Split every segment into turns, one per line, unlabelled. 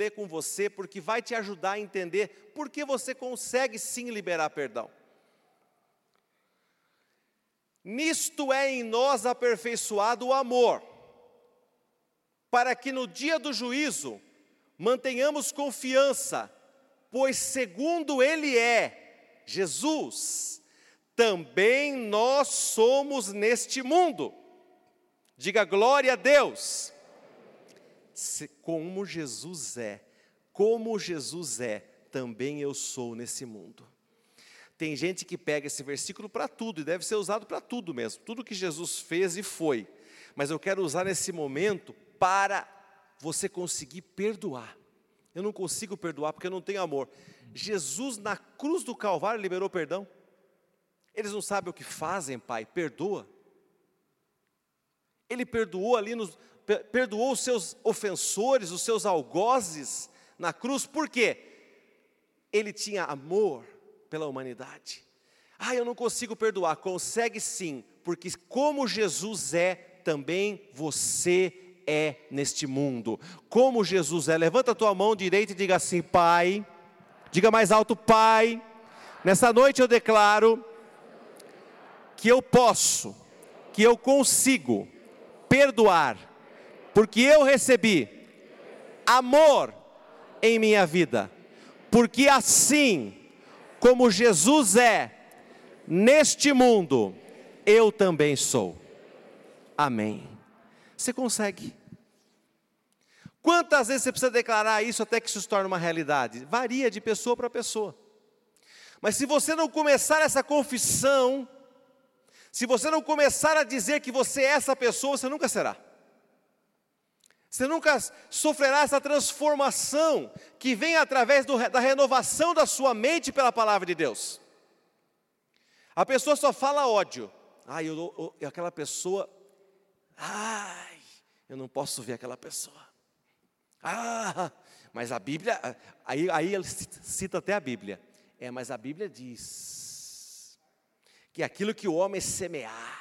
ler com você, porque vai te ajudar a entender por que você consegue sim liberar perdão. Nisto é em nós aperfeiçoado o amor, para que no dia do juízo mantenhamos confiança, pois segundo Ele é, Jesus, também nós somos neste mundo. Diga glória a Deus. Como Jesus é, como Jesus é, também eu sou nesse mundo. Tem gente que pega esse versículo para tudo, e deve ser usado para tudo mesmo, tudo que Jesus fez e foi. Mas eu quero usar nesse momento para você conseguir perdoar. Eu não consigo perdoar porque eu não tenho amor. Jesus na cruz do Calvário liberou perdão. Eles não sabem o que fazem, Pai, perdoa. Ele perdoou ali, nos, perdoou os seus ofensores, os seus algozes na cruz, por quê? Ele tinha amor pela humanidade. Ah, eu não consigo perdoar. Consegue sim, porque como Jesus é, também você é neste mundo. Como Jesus é. Levanta a tua mão direita e diga assim: Pai. Diga mais alto: Pai. Nessa noite eu declaro que eu posso, que eu consigo perdoar, porque eu recebi amor em minha vida, porque assim como Jesus é neste mundo, eu também sou. Amém. Você consegue. Quantas vezes você precisa declarar isso até que isso se torne uma realidade? Varia de pessoa para pessoa. Mas se você não começar essa confissão, se você não começar a dizer que você é essa pessoa, você nunca será. Você nunca sofrerá essa transformação que vem através do, da renovação da sua mente pela palavra de Deus. A pessoa só fala ódio. Ai, eu, eu, aquela pessoa. Ai, eu não posso ver aquela pessoa. Ah, mas a Bíblia. Aí, aí ele cita até a Bíblia. É, mas a Bíblia diz que aquilo que o homem semear,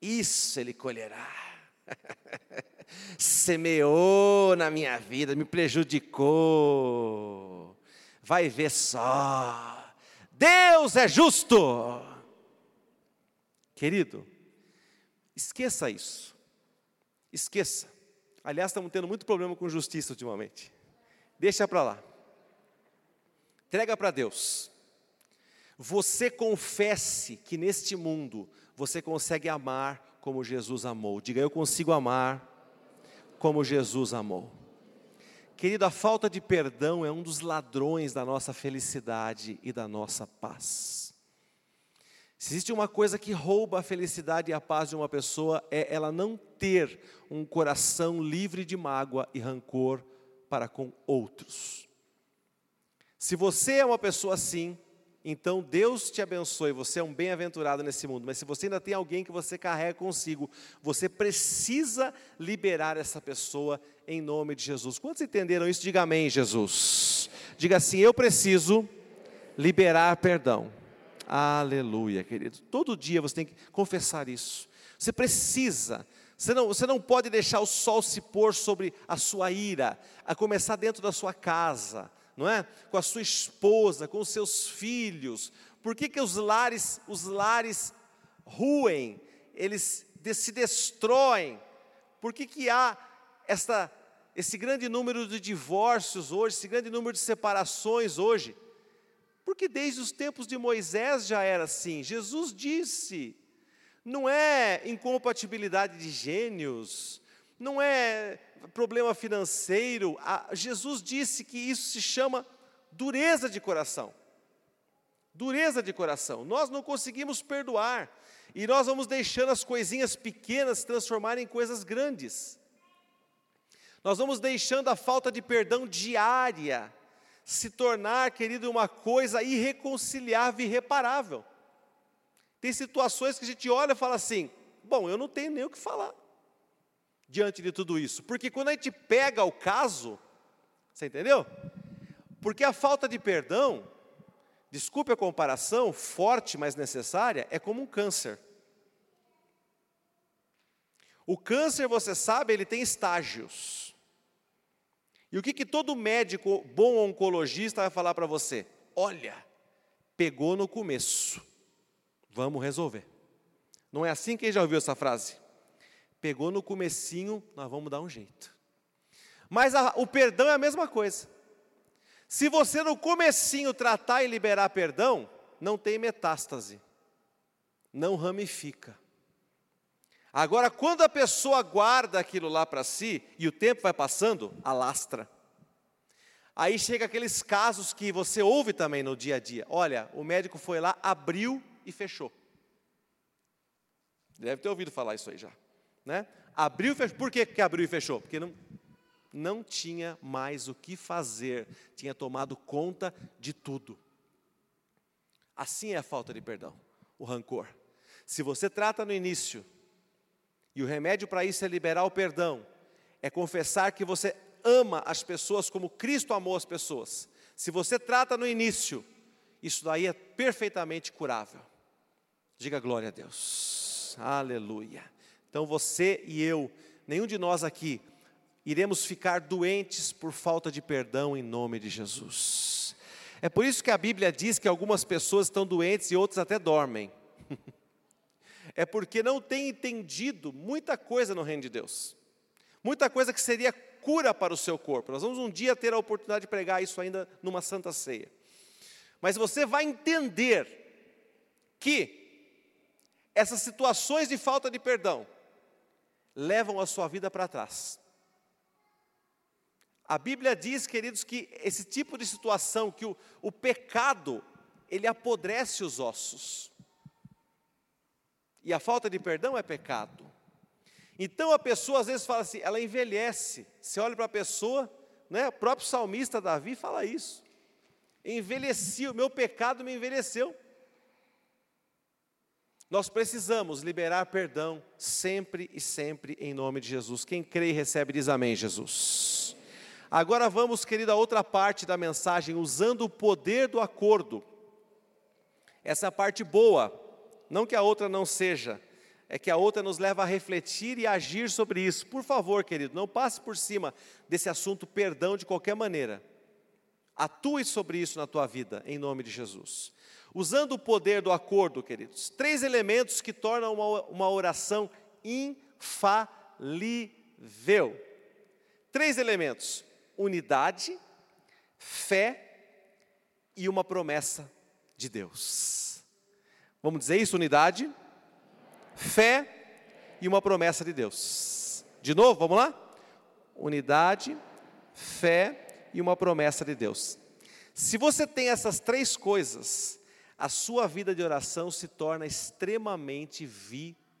isso ele colherá. semeou na minha vida, me prejudicou. Vai ver só. Deus é justo. Querido, esqueça isso. Esqueça. Aliás, estamos tendo muito problema com justiça ultimamente. Deixa para lá. Entrega para Deus. Você confesse que neste mundo você consegue amar como Jesus amou. Diga, eu consigo amar como Jesus amou. Querido, a falta de perdão é um dos ladrões da nossa felicidade e da nossa paz. Se existe uma coisa que rouba a felicidade e a paz de uma pessoa, é ela não ter um coração livre de mágoa e rancor para com outros. Se você é uma pessoa assim, então Deus te abençoe, você é um bem-aventurado nesse mundo, mas se você ainda tem alguém que você carrega consigo, você precisa liberar essa pessoa em nome de Jesus. Quantos entenderam isso? Diga amém, Jesus. Diga assim: eu preciso liberar perdão. Aleluia, querido. Todo dia você tem que confessar isso. Você precisa. Você não, você não pode deixar o sol se pôr sobre a sua ira, a começar dentro da sua casa não é? Com a sua esposa, com os seus filhos. Por que, que os lares, os lares ruem, eles se destroem? Por que, que há esta, esse grande número de divórcios hoje, esse grande número de separações hoje? Porque desde os tempos de Moisés já era assim. Jesus disse: não é incompatibilidade de gênios, não é problema financeiro. Jesus disse que isso se chama dureza de coração. Dureza de coração. Nós não conseguimos perdoar. E nós vamos deixando as coisinhas pequenas se transformarem em coisas grandes. Nós vamos deixando a falta de perdão diária se tornar, querido, uma coisa irreconciliável e irreparável. Tem situações que a gente olha e fala assim: bom, eu não tenho nem o que falar diante de tudo isso. Porque quando a gente pega o caso, você entendeu? Porque a falta de perdão, desculpe a comparação, forte, mas necessária, é como um câncer. O câncer, você sabe, ele tem estágios. E o que, que todo médico, bom oncologista, vai falar para você? Olha, pegou no começo, vamos resolver. Não é assim quem já ouviu essa frase? Pegou no comecinho, nós vamos dar um jeito. Mas a, o perdão é a mesma coisa. Se você no comecinho tratar e liberar perdão, não tem metástase. Não ramifica. Agora, quando a pessoa guarda aquilo lá para si e o tempo vai passando, alastra. Aí chega aqueles casos que você ouve também no dia a dia. Olha, o médico foi lá, abriu e fechou. Deve ter ouvido falar isso aí já, né? Abriu e fechou. Por que, que abriu e fechou? Porque não, não tinha mais o que fazer, tinha tomado conta de tudo. Assim é a falta de perdão, o rancor. Se você trata no início, e o remédio para isso é liberar o perdão, é confessar que você ama as pessoas como Cristo amou as pessoas. Se você trata no início, isso daí é perfeitamente curável. Diga glória a Deus. Aleluia. Então você e eu, nenhum de nós aqui, iremos ficar doentes por falta de perdão em nome de Jesus. É por isso que a Bíblia diz que algumas pessoas estão doentes e outras até dormem. é porque não têm entendido muita coisa no reino de Deus. Muita coisa que seria cura para o seu corpo. Nós vamos um dia ter a oportunidade de pregar isso ainda numa santa ceia. Mas você vai entender que essas situações de falta de perdão levam a sua vida para trás. A Bíblia diz, queridos, que esse tipo de situação, que o, o pecado, ele apodrece os ossos. E a falta de perdão é pecado. Então a pessoa às vezes fala assim, ela envelhece. Você olha para a pessoa, né, o próprio salmista Davi fala isso. Envelheci, o meu pecado me envelheceu. Nós precisamos liberar perdão sempre e sempre em nome de Jesus. Quem crê e recebe diz amém, Jesus. Agora vamos, querida, a outra parte da mensagem, usando o poder do acordo. Essa é parte boa, não que a outra não seja, é que a outra nos leva a refletir e agir sobre isso. Por favor, querido, não passe por cima desse assunto perdão de qualquer maneira. Atue sobre isso na tua vida, em nome de Jesus. Usando o poder do acordo, queridos, três elementos que tornam uma, uma oração infalível. Três elementos: unidade, fé e uma promessa de Deus. Vamos dizer isso? Unidade, fé e uma promessa de Deus. De novo, vamos lá? Unidade, fé e uma promessa de Deus. Se você tem essas três coisas, a sua vida de oração se torna extremamente vitoriosa.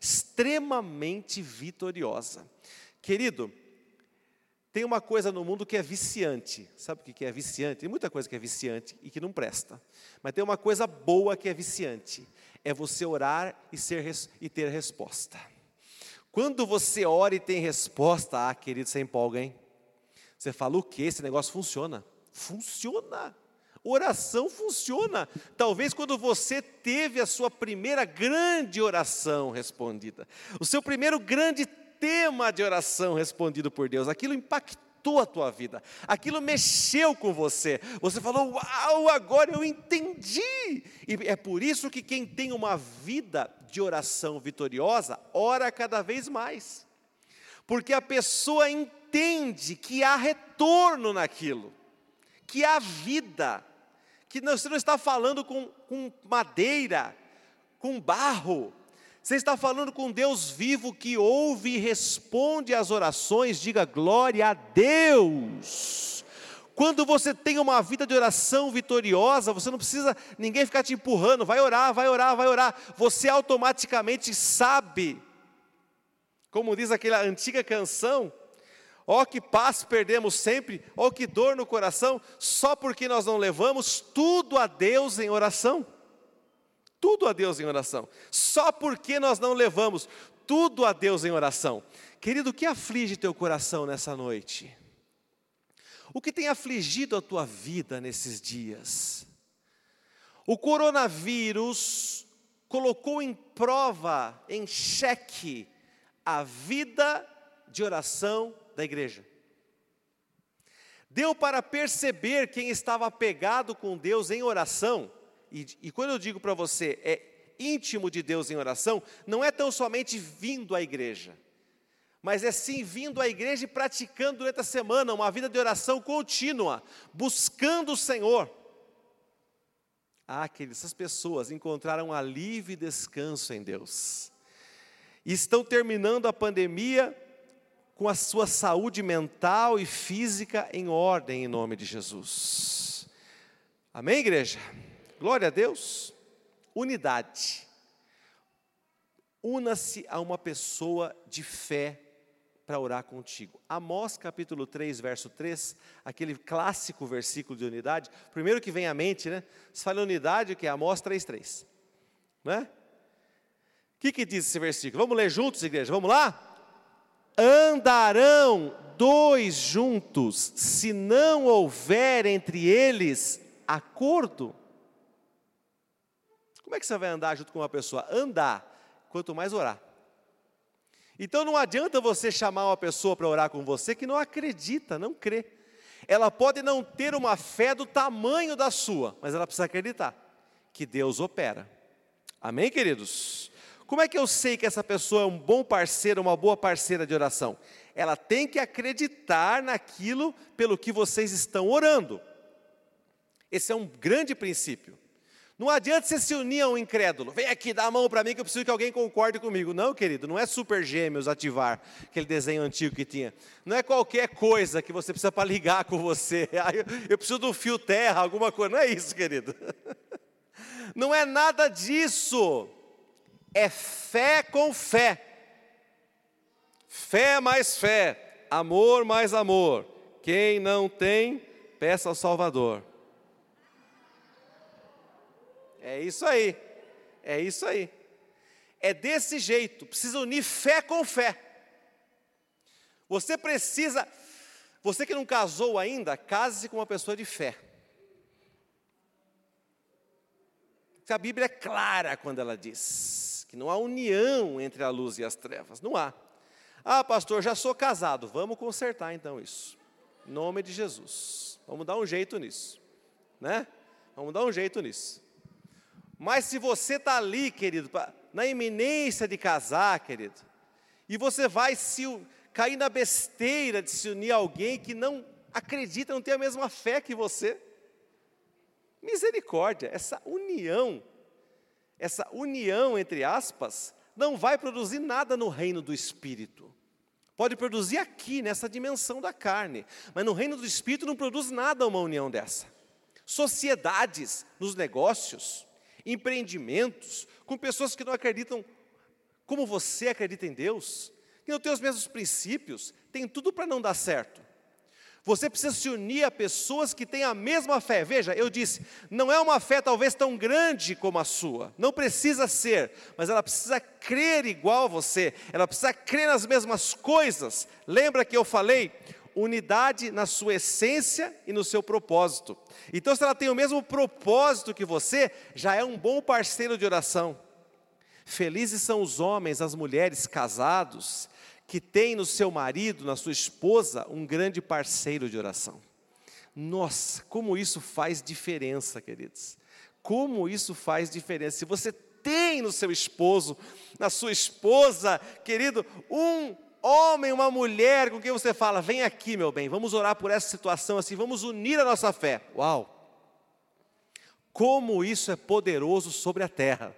Extremamente vitoriosa. Querido, tem uma coisa no mundo que é viciante. Sabe o que é viciante? Tem muita coisa que é viciante e que não presta. Mas tem uma coisa boa que é viciante. É você orar e, ser, e ter resposta. Quando você ora e tem resposta, ah, querido, você empolga, hein? Você fala o quê? Esse negócio funciona. Funciona. Oração funciona. Talvez quando você teve a sua primeira grande oração respondida, o seu primeiro grande tema de oração respondido por Deus, aquilo impactou a tua vida, aquilo mexeu com você. Você falou: Uau, agora eu entendi. E é por isso que quem tem uma vida de oração vitoriosa, ora cada vez mais, porque a pessoa entende que há retorno naquilo, que há vida, que você não está falando com, com madeira, com barro, você está falando com Deus vivo que ouve e responde às orações, diga glória a Deus. Quando você tem uma vida de oração vitoriosa, você não precisa ninguém ficar te empurrando, vai orar, vai orar, vai orar. Você automaticamente sabe. Como diz aquela antiga canção, ó que paz perdemos sempre, ó que dor no coração, só porque nós não levamos tudo a Deus em oração tudo a Deus em oração. Só porque nós não levamos tudo a Deus em oração. Querido, o que aflige teu coração nessa noite? O que tem afligido a tua vida nesses dias? O coronavírus colocou em prova, em xeque, a vida de oração da igreja. Deu para perceber quem estava apegado com Deus em oração, e, e quando eu digo para você, é íntimo de Deus em oração, não é tão somente vindo à igreja, mas é sim vindo à igreja e praticando durante a semana uma vida de oração contínua, buscando o Senhor. Ah, queridos, essas pessoas encontraram alívio e descanso em Deus. E estão terminando a pandemia com a sua saúde mental e física em ordem, em nome de Jesus. Amém, igreja? Glória a Deus. Unidade. Una-se a uma pessoa de fé para orar contigo. Amós capítulo 3, verso 3, aquele clássico versículo de unidade, primeiro que vem à mente, né? Se fala unidade, o que é Amós 3, 3. Né? O que, que diz esse versículo? Vamos ler juntos, igreja, vamos lá? Andarão dois juntos, se não houver entre eles acordo. Como é que você vai andar junto com uma pessoa? Andar, quanto mais orar. Então não adianta você chamar uma pessoa para orar com você que não acredita, não crê. Ela pode não ter uma fé do tamanho da sua, mas ela precisa acreditar que Deus opera. Amém, queridos? Como é que eu sei que essa pessoa é um bom parceiro, uma boa parceira de oração? Ela tem que acreditar naquilo pelo que vocês estão orando. Esse é um grande princípio. Não adianta você se unir a um incrédulo. Vem aqui, dá a mão para mim que eu preciso que alguém concorde comigo. Não, querido, não é super gêmeos ativar aquele desenho antigo que tinha. Não é qualquer coisa que você precisa para ligar com você. Eu preciso do fio terra, alguma coisa. Não é isso, querido. Não é nada disso. É fé com fé. Fé mais fé. Amor mais amor. Quem não tem, peça ao Salvador. É isso aí. É isso aí. É desse jeito. Precisa unir fé com fé. Você precisa. Você que não casou ainda, case-se com uma pessoa de fé. A Bíblia é clara quando ela diz que não há união entre a luz e as trevas. Não há. Ah, pastor, já sou casado. Vamos consertar então isso. Em nome de Jesus. Vamos dar um jeito nisso. Né? Vamos dar um jeito nisso. Mas se você está ali, querido, na iminência de casar, querido, e você vai se cair na besteira de se unir a alguém que não acredita, não tem a mesma fé que você, misericórdia, essa união, essa união entre aspas, não vai produzir nada no reino do Espírito. Pode produzir aqui, nessa dimensão da carne, mas no reino do Espírito não produz nada uma união dessa. Sociedades nos negócios, empreendimentos, com pessoas que não acreditam como você acredita em Deus, que não têm os mesmos princípios, tem tudo para não dar certo. Você precisa se unir a pessoas que têm a mesma fé. Veja, eu disse, não é uma fé talvez tão grande como a sua, não precisa ser, mas ela precisa crer igual a você, ela precisa crer nas mesmas coisas. Lembra que eu falei? unidade na sua essência e no seu propósito. Então, se ela tem o mesmo propósito que você, já é um bom parceiro de oração. Felizes são os homens, as mulheres casados, que têm no seu marido, na sua esposa, um grande parceiro de oração. Nossa, como isso faz diferença, queridos. Como isso faz diferença. Se você tem no seu esposo, na sua esposa, querido, um homem, uma mulher com quem você fala, vem aqui, meu bem, vamos orar por essa situação assim, vamos unir a nossa fé. Uau! Como isso é poderoso sobre a terra.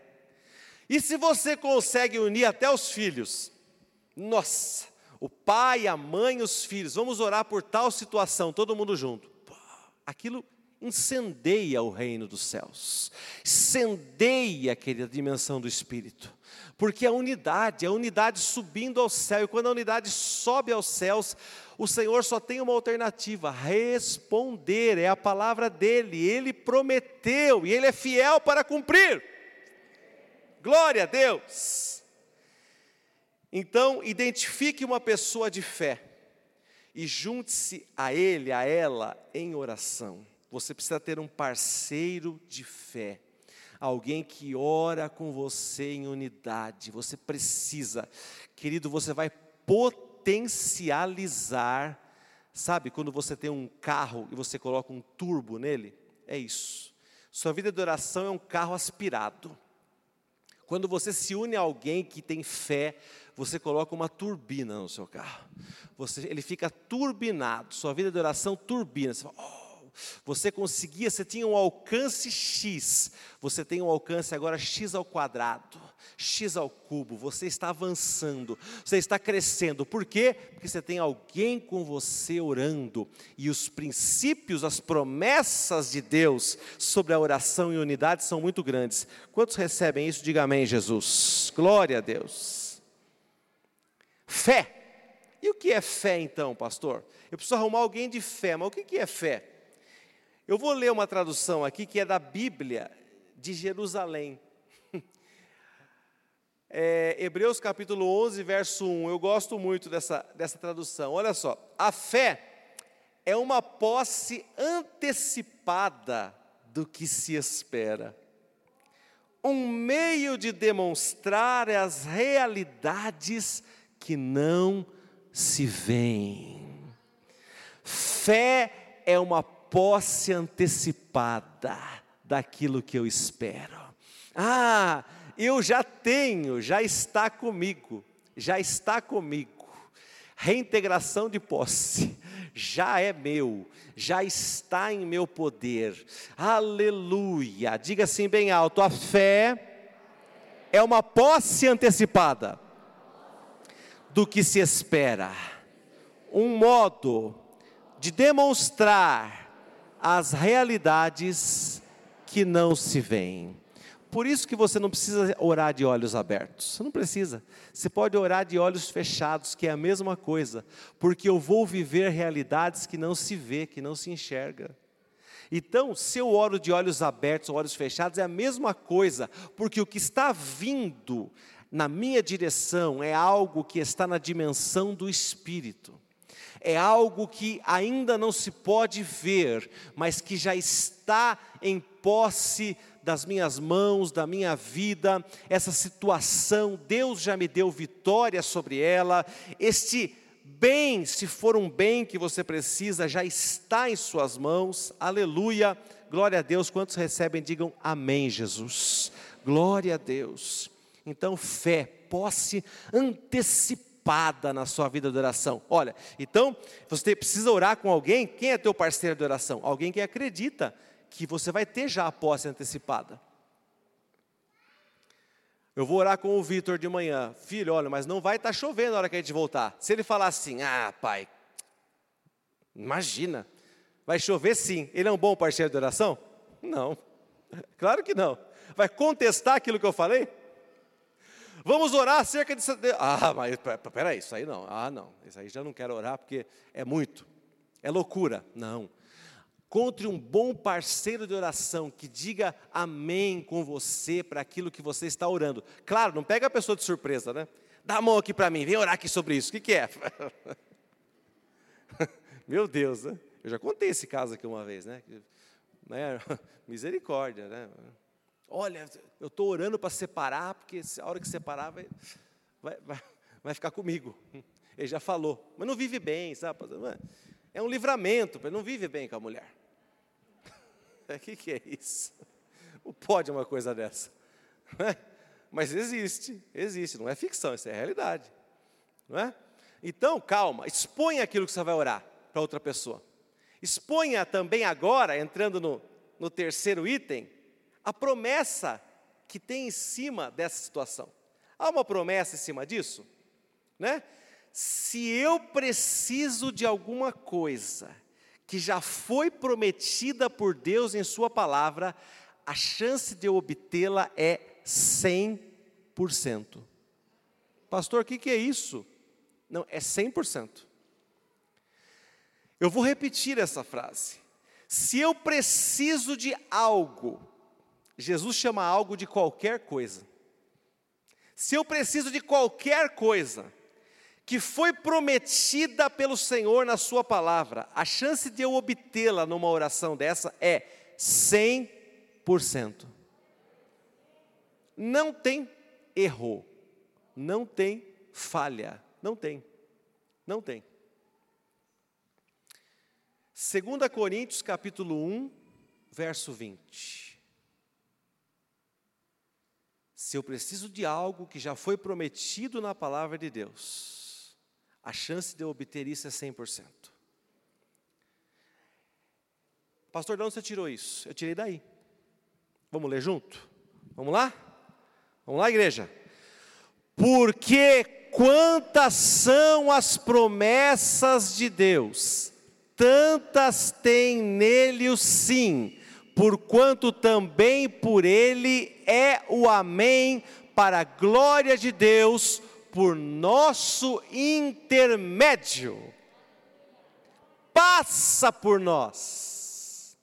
E se você consegue unir até os filhos, nossa, o pai, a mãe, os filhos, vamos orar por tal situação, todo mundo junto. Aquilo incendeia o reino dos céus, incendeia aquela dimensão do Espírito. Porque a unidade, a unidade subindo ao céu, e quando a unidade sobe aos céus, o Senhor só tem uma alternativa: responder, é a palavra dele, ele prometeu e ele é fiel para cumprir. Glória a Deus. Então, identifique uma pessoa de fé e junte-se a ele, a ela, em oração. Você precisa ter um parceiro de fé alguém que ora com você em unidade. Você precisa, querido, você vai potencializar. Sabe, quando você tem um carro e você coloca um turbo nele? É isso. Sua vida de oração é um carro aspirado. Quando você se une a alguém que tem fé, você coloca uma turbina no seu carro. Você, ele fica turbinado. Sua vida de oração turbina. Você fala, oh, você conseguia, você tinha um alcance X, você tem um alcance agora X ao quadrado, X ao cubo, você está avançando, você está crescendo. Por quê? Porque você tem alguém com você orando, e os princípios, as promessas de Deus sobre a oração e unidade são muito grandes. Quantos recebem isso? Diga amém, Jesus. Glória a Deus. Fé. E o que é fé então, pastor? Eu preciso arrumar alguém de fé, mas o que é fé? Eu vou ler uma tradução aqui que é da Bíblia de Jerusalém. É, Hebreus capítulo 11, verso 1. Eu gosto muito dessa, dessa tradução. Olha só. A fé é uma posse antecipada do que se espera. Um meio de demonstrar as realidades que não se veem. Fé é uma posse antecipada daquilo que eu espero. Ah, eu já tenho, já está comigo, já está comigo. Reintegração de posse, já é meu, já está em meu poder. Aleluia. Diga assim bem alto: a fé é uma posse antecipada do que se espera, um modo de demonstrar as realidades que não se veem. Por isso que você não precisa orar de olhos abertos. Você não precisa. Você pode orar de olhos fechados, que é a mesma coisa, porque eu vou viver realidades que não se vê, que não se enxerga. Então, se eu oro de olhos abertos ou olhos fechados, é a mesma coisa, porque o que está vindo na minha direção é algo que está na dimensão do espírito. É algo que ainda não se pode ver, mas que já está em posse das minhas mãos, da minha vida, essa situação, Deus já me deu vitória sobre ela, este bem, se for um bem que você precisa, já está em Suas mãos, aleluia, glória a Deus. Quantos recebem, digam amém, Jesus, glória a Deus. Então, fé, posse antecipada na sua vida de oração. Olha, então você precisa orar com alguém. Quem é teu parceiro de oração? Alguém que acredita que você vai ter já a posse antecipada. Eu vou orar com o Vitor de manhã. Filho, olha, mas não vai estar tá chovendo na hora que a gente voltar. Se ele falar assim, ah, pai, imagina, vai chover sim. Ele é um bom parceiro de oração? Não, claro que não. Vai contestar aquilo que eu falei? Vamos orar acerca de. Ah, mas peraí, isso aí não. Ah, não. Isso aí já não quero orar porque é muito. É loucura. Não. Encontre um bom parceiro de oração que diga amém com você para aquilo que você está orando. Claro, não pega a pessoa de surpresa, né? Dá a mão aqui para mim, vem orar aqui sobre isso. O que, que é? Meu Deus, né? Eu já contei esse caso aqui uma vez, né? né? Misericórdia, né? Olha, eu estou orando para separar, porque a hora que separar vai, vai, vai, vai, ficar comigo. Ele já falou, mas não vive bem, sabe? É um livramento, ele não vive bem com a mulher. O que, que é isso? Não pode uma coisa dessa. É? Mas existe, existe, não é ficção, isso é realidade. Não é? Então, calma, exponha aquilo que você vai orar para outra pessoa. Exponha também agora, entrando no, no terceiro item, a promessa que tem em cima dessa situação. Há uma promessa em cima disso, né? Se eu preciso de alguma coisa que já foi prometida por Deus em Sua palavra, a chance de eu obtê-la é 100%. Pastor, o que, que é isso? Não, é 100%. Eu vou repetir essa frase. Se eu preciso de algo Jesus chama algo de qualquer coisa. Se eu preciso de qualquer coisa que foi prometida pelo Senhor na Sua palavra, a chance de eu obtê-la numa oração dessa é 100%. Não tem erro, não tem falha, não tem. Não tem. 2 Coríntios capítulo 1, verso 20. Se eu preciso de algo que já foi prometido na palavra de Deus, a chance de eu obter isso é 100%. Pastor, de onde você tirou isso? Eu tirei daí. Vamos ler junto? Vamos lá? Vamos lá, igreja? Porque quantas são as promessas de Deus, tantas tem nele o sim, porquanto também por ele é o amém, para a glória de Deus, por nosso intermédio. Passa por nós.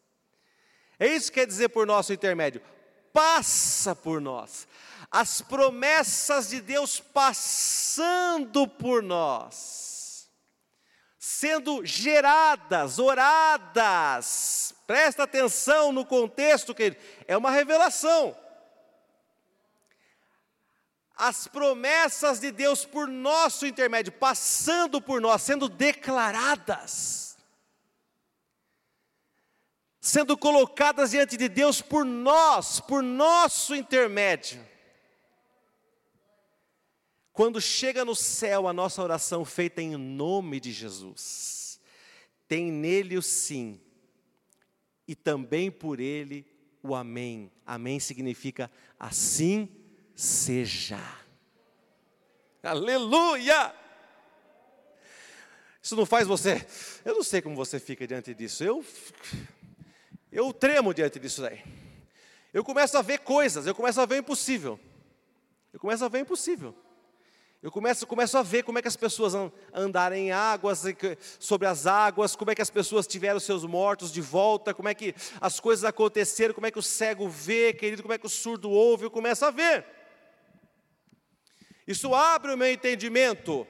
É isso que quer dizer por nosso intermédio. Passa por nós. As promessas de Deus passando por nós sendo geradas, oradas. Presta atenção no contexto, que é uma revelação. As promessas de Deus por nosso intermédio, passando por nós, sendo declaradas, sendo colocadas diante de Deus por nós, por nosso intermédio. Quando chega no céu a nossa oração feita em nome de Jesus, tem nele o sim, e também por ele o amém. Amém significa assim seja. Aleluia! Isso não faz você. Eu não sei como você fica diante disso. Eu, eu tremo diante disso aí. Eu começo a ver coisas, eu começo a ver o impossível. Eu começo a ver o impossível. Eu começo, começo a ver como é que as pessoas andaram em águas, sobre as águas, como é que as pessoas tiveram seus mortos de volta, como é que as coisas aconteceram, como é que o cego vê, querido, como é que o surdo ouve, eu começo a ver. Isso abre o meu entendimento.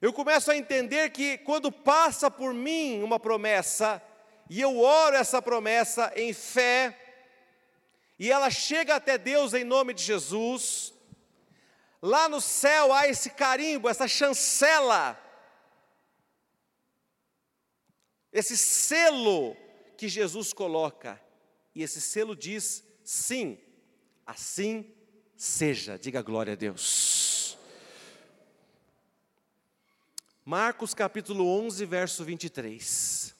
Eu começo a entender que quando passa por mim uma promessa, e eu oro essa promessa em fé, e ela chega até Deus em nome de Jesus, Lá no céu há esse carimbo, essa chancela, esse selo que Jesus coloca. E esse selo diz: sim, assim seja. Diga glória a Deus. Marcos capítulo 11, verso 23.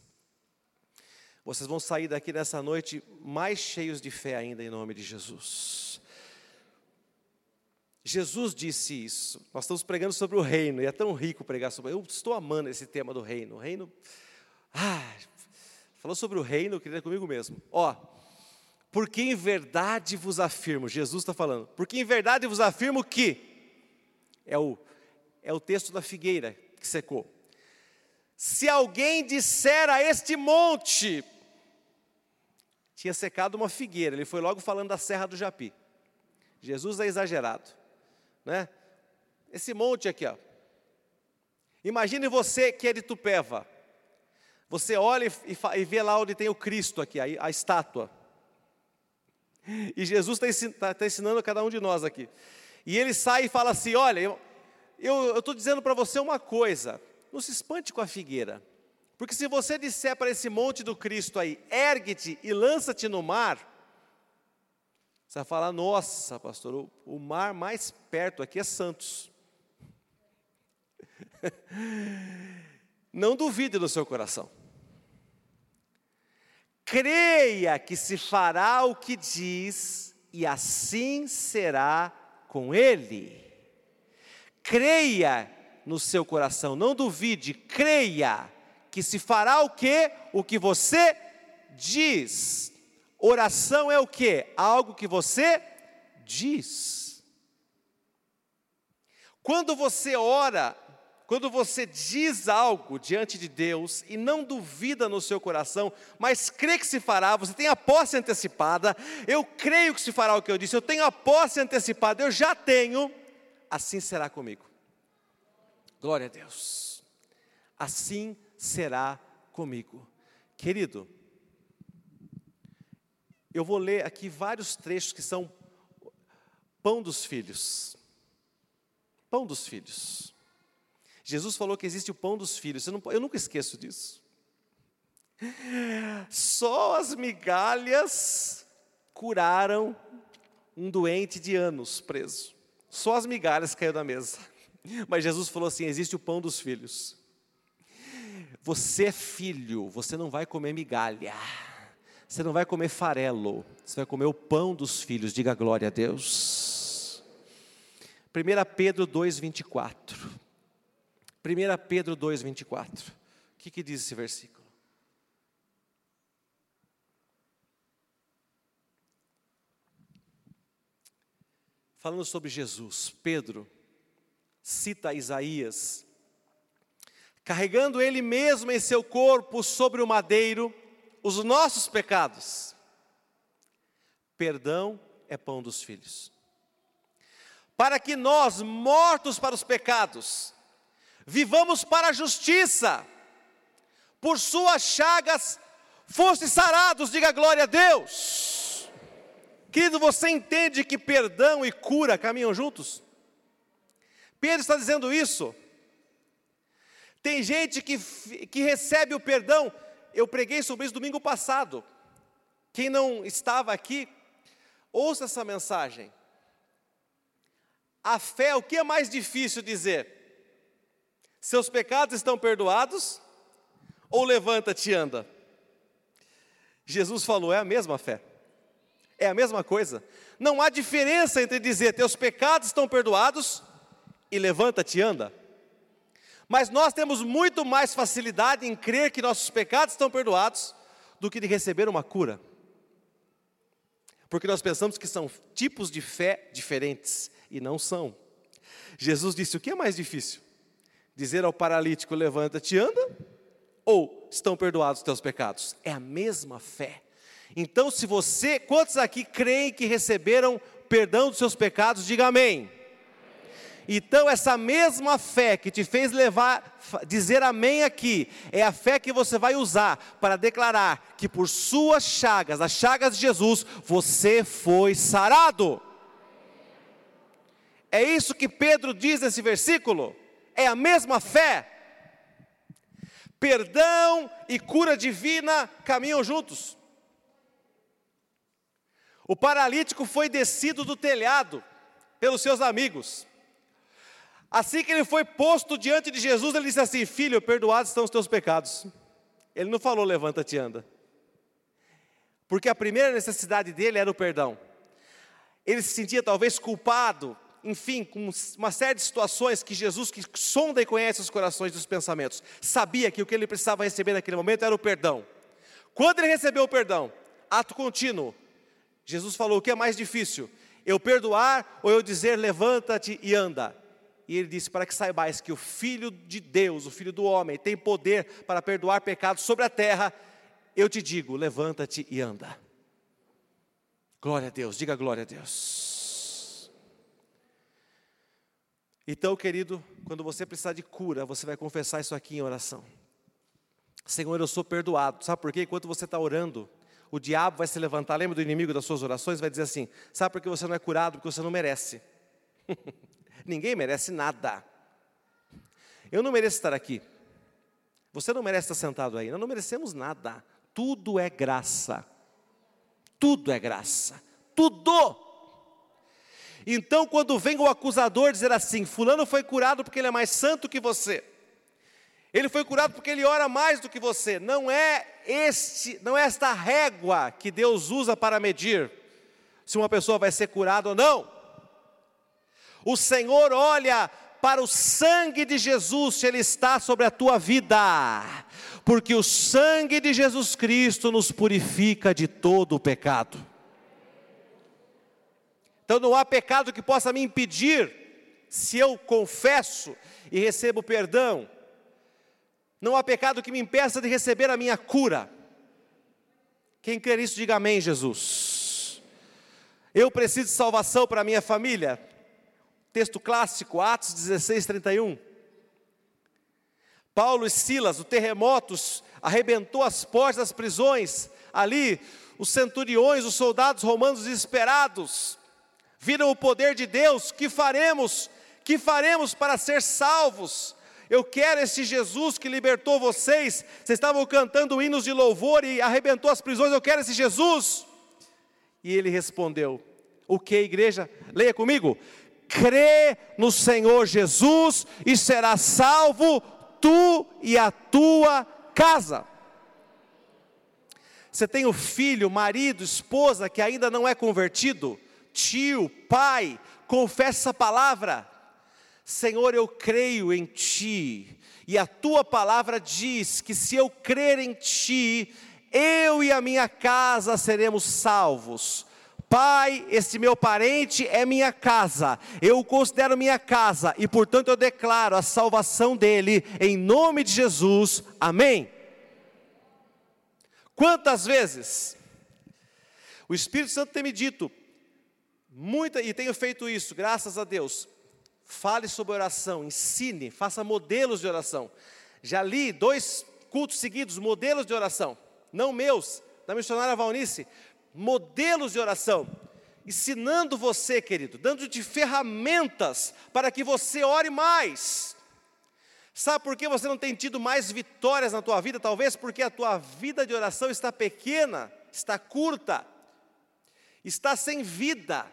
Vocês vão sair daqui nessa noite mais cheios de fé ainda em nome de Jesus. Jesus disse isso. Nós estamos pregando sobre o reino, e é tão rico pregar sobre. Eu estou amando esse tema do reino. O reino. Ah, falou sobre o reino, eu queria comigo mesmo. Ó, porque em verdade vos afirmo, Jesus está falando, porque em verdade vos afirmo que, é o, é o texto da figueira que secou. Se alguém disser a este monte, tinha secado uma figueira, ele foi logo falando da Serra do Japi. Jesus é exagerado né? Esse monte aqui, ó. Imagine você que é de Tupéva. Você olha e, e vê lá onde tem o Cristo aqui, a, a estátua. E Jesus está tá, tá ensinando a cada um de nós aqui. E ele sai e fala assim: Olha, eu estou dizendo para você uma coisa, não se espante com a figueira, porque se você disser para esse monte do Cristo aí, ergue-te e lança-te no mar, você vai falar, nossa, pastor, o, o mar mais perto aqui é Santos. Não duvide no seu coração. Creia que se fará o que diz, e assim será com ele. Creia no seu coração, não duvide, creia que se fará o que? O que você diz. Oração é o que? Algo que você diz. Quando você ora, quando você diz algo diante de Deus e não duvida no seu coração, mas crê que se fará, você tem a posse antecipada, eu creio que se fará o que eu disse, eu tenho a posse antecipada, eu já tenho, assim será comigo. Glória a Deus. Assim será comigo. Querido, eu vou ler aqui vários trechos que são pão dos filhos. Pão dos filhos. Jesus falou que existe o pão dos filhos. Eu, não, eu nunca esqueço disso. Só as migalhas curaram um doente de anos preso. Só as migalhas caiu da mesa. Mas Jesus falou assim: existe o pão dos filhos. Você é filho, você não vai comer migalha. Você não vai comer farelo, você vai comer o pão dos filhos. Diga glória a Deus. 1 Pedro 2:24. 1 Pedro 2:24. O que, que diz esse versículo? Falando sobre Jesus, Pedro cita Isaías, carregando ele mesmo em seu corpo sobre o madeiro os nossos pecados. Perdão é pão dos filhos. Para que nós, mortos para os pecados, vivamos para a justiça, por suas chagas foste sarados, diga glória a Deus. Querido, você entende que perdão e cura caminham juntos? Pedro está dizendo isso. Tem gente que, que recebe o perdão, eu preguei sobre isso domingo passado. Quem não estava aqui, ouça essa mensagem. A fé, o que é mais difícil dizer? Seus pecados estão perdoados? Ou levanta-te e anda? Jesus falou, é a mesma fé. É a mesma coisa. Não há diferença entre dizer teus pecados estão perdoados e levanta-te e anda. Mas nós temos muito mais facilidade em crer que nossos pecados estão perdoados do que de receber uma cura. Porque nós pensamos que são tipos de fé diferentes e não são. Jesus disse: o que é mais difícil? Dizer ao paralítico: levanta-te e anda? Ou estão perdoados os teus pecados? É a mesma fé. Então, se você, quantos aqui creem que receberam perdão dos seus pecados, diga amém. Então, essa mesma fé que te fez levar, dizer amém aqui, é a fé que você vai usar para declarar que por suas chagas, as chagas de Jesus, você foi sarado. É isso que Pedro diz nesse versículo? É a mesma fé. Perdão e cura divina caminham juntos. O paralítico foi descido do telhado pelos seus amigos. Assim que ele foi posto diante de Jesus, ele disse assim: Filho, perdoados estão os teus pecados. Ele não falou, levanta-te e anda. Porque a primeira necessidade dele era o perdão. Ele se sentia talvez culpado, enfim, com uma série de situações que Jesus, que sonda e conhece os corações e os pensamentos, sabia que o que ele precisava receber naquele momento era o perdão. Quando ele recebeu o perdão, ato contínuo, Jesus falou: o que é mais difícil? Eu perdoar ou eu dizer levanta-te e anda? E ele disse: para que saibais que o Filho de Deus, o Filho do homem, tem poder para perdoar pecados sobre a terra, eu te digo: levanta-te e anda. Glória a Deus, diga glória a Deus. Então, querido, quando você precisar de cura, você vai confessar isso aqui em oração. Senhor, eu sou perdoado. Sabe por quê? Enquanto você está orando, o diabo vai se levantar, lembra do inimigo das suas orações? Vai dizer assim: sabe por que você não é curado? Porque você não merece. Ninguém merece nada. Eu não mereço estar aqui. Você não merece estar sentado aí. Nós não merecemos nada. Tudo é graça. Tudo é graça. Tudo. Então, quando vem o acusador dizer assim: Fulano foi curado porque ele é mais santo que você. Ele foi curado porque ele ora mais do que você. Não é este, não é esta régua que Deus usa para medir se uma pessoa vai ser curada ou não. O Senhor olha para o sangue de Jesus se ele está sobre a tua vida, porque o sangue de Jesus Cristo nos purifica de todo o pecado. Então não há pecado que possa me impedir, se eu confesso e recebo perdão, não há pecado que me impeça de receber a minha cura. Quem quer isso, diga amém, Jesus. Eu preciso de salvação para a minha família. Texto clássico, Atos 16, 31. Paulo e Silas, o terremoto arrebentou as portas das prisões. Ali, os centuriões, os soldados romanos desesperados, viram o poder de Deus. Que faremos? Que faremos para ser salvos? Eu quero esse Jesus que libertou vocês. Vocês estavam cantando hinos de louvor e arrebentou as prisões. Eu quero esse Jesus. E ele respondeu: O que, igreja? Leia comigo. Crê no Senhor Jesus e será salvo tu e a tua casa. Você tem o filho, marido, esposa que ainda não é convertido, tio, pai, confessa essa palavra. Senhor, eu creio em Ti, e a Tua palavra diz que se eu crer em Ti, eu e a minha casa seremos salvos. Pai, este meu parente é minha casa, eu o considero minha casa e, portanto, eu declaro a salvação dele em nome de Jesus. Amém. Quantas vezes o Espírito Santo tem me dito, muita, e tenho feito isso, graças a Deus, fale sobre oração, ensine, faça modelos de oração. Já li dois cultos seguidos, modelos de oração, não meus, da missionária Valnice, modelos de oração, ensinando você, querido, dando-te ferramentas para que você ore mais. Sabe por que você não tem tido mais vitórias na tua vida? Talvez porque a tua vida de oração está pequena, está curta, está sem vida.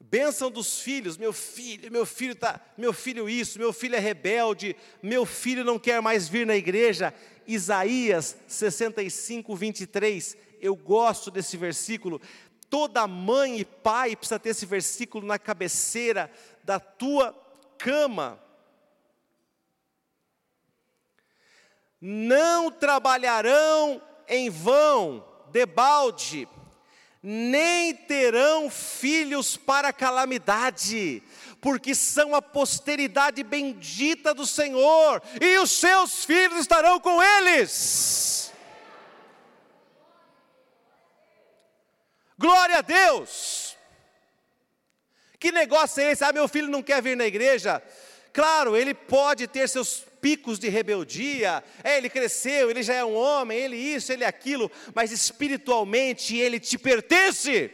Bênção dos filhos, meu filho, meu filho tá, meu filho isso, meu filho é rebelde, meu filho não quer mais vir na igreja. Isaías 65, 23. Eu gosto desse versículo. Toda mãe e pai precisa ter esse versículo na cabeceira da tua cama. Não trabalharão em vão, debalde nem terão filhos para calamidade, porque são a posteridade bendita do Senhor, e os seus filhos estarão com eles. Glória a Deus! Que negócio é esse? Ah, meu filho não quer vir na igreja. Claro, ele pode ter seus picos de rebeldia, é, ele cresceu, ele já é um homem, ele isso, ele aquilo, mas espiritualmente ele te pertence.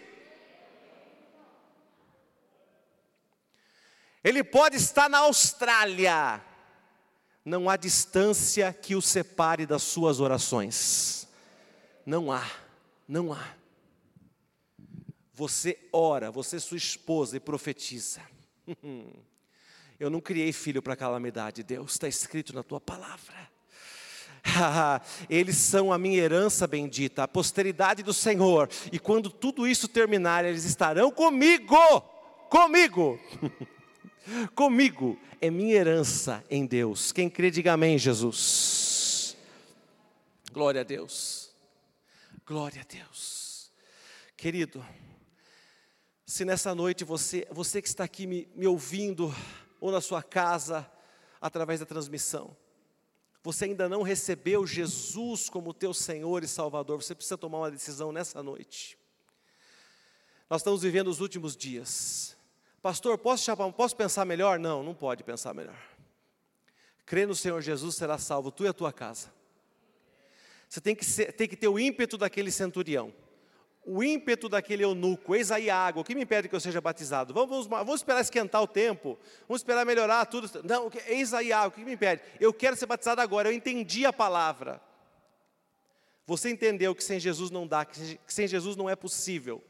Ele pode estar na Austrália, não há distância que o separe das suas orações. Não há, não há. Você ora, você sua esposa e profetiza. Eu não criei filho para calamidade, Deus, está escrito na tua palavra. eles são a minha herança bendita, a posteridade do Senhor, e quando tudo isso terminar, eles estarão comigo, comigo, comigo, é minha herança em Deus. Quem crê, diga amém, Jesus. Glória a Deus, glória a Deus, querido. Se nessa noite você, você que está aqui me, me ouvindo, ou na sua casa, através da transmissão. Você ainda não recebeu Jesus como teu Senhor e Salvador, você precisa tomar uma decisão nessa noite. Nós estamos vivendo os últimos dias. Pastor, posso, chamar, posso pensar melhor? Não, não pode pensar melhor. Crê no Senhor Jesus, será salvo, tu e a tua casa. Você tem que, ser, tem que ter o ímpeto daquele centurião o ímpeto daquele eunuco, eis aí água, o que me impede que eu seja batizado? Vamos, vamos, vamos esperar esquentar o tempo, vamos esperar melhorar tudo. Não, eis aí água, o que me impede? Eu quero ser batizado agora, eu entendi a palavra. Você entendeu que sem Jesus não dá, que sem Jesus não é possível.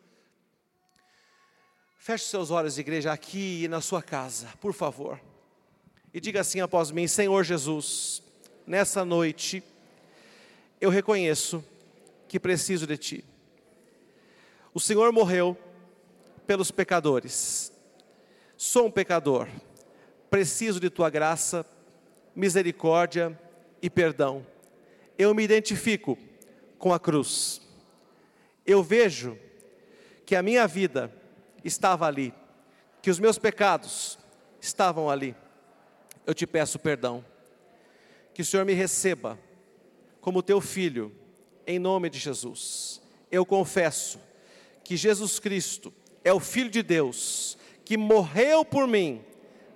Feche seus olhos, igreja, aqui e na sua casa, por favor. E diga assim após mim: Senhor Jesus, nessa noite, eu reconheço que preciso de Ti. O Senhor morreu pelos pecadores. Sou um pecador, preciso de tua graça, misericórdia e perdão. Eu me identifico com a cruz. Eu vejo que a minha vida estava ali, que os meus pecados estavam ali. Eu te peço perdão. Que o Senhor me receba como teu filho, em nome de Jesus. Eu confesso que Jesus Cristo é o Filho de Deus, que morreu por mim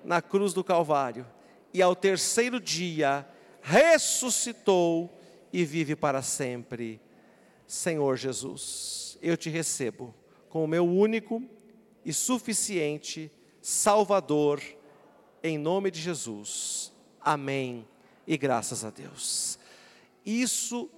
na cruz do Calvário e ao terceiro dia ressuscitou e vive para sempre. Senhor Jesus, eu te recebo como meu único e suficiente Salvador em nome de Jesus. Amém e graças a Deus. Isso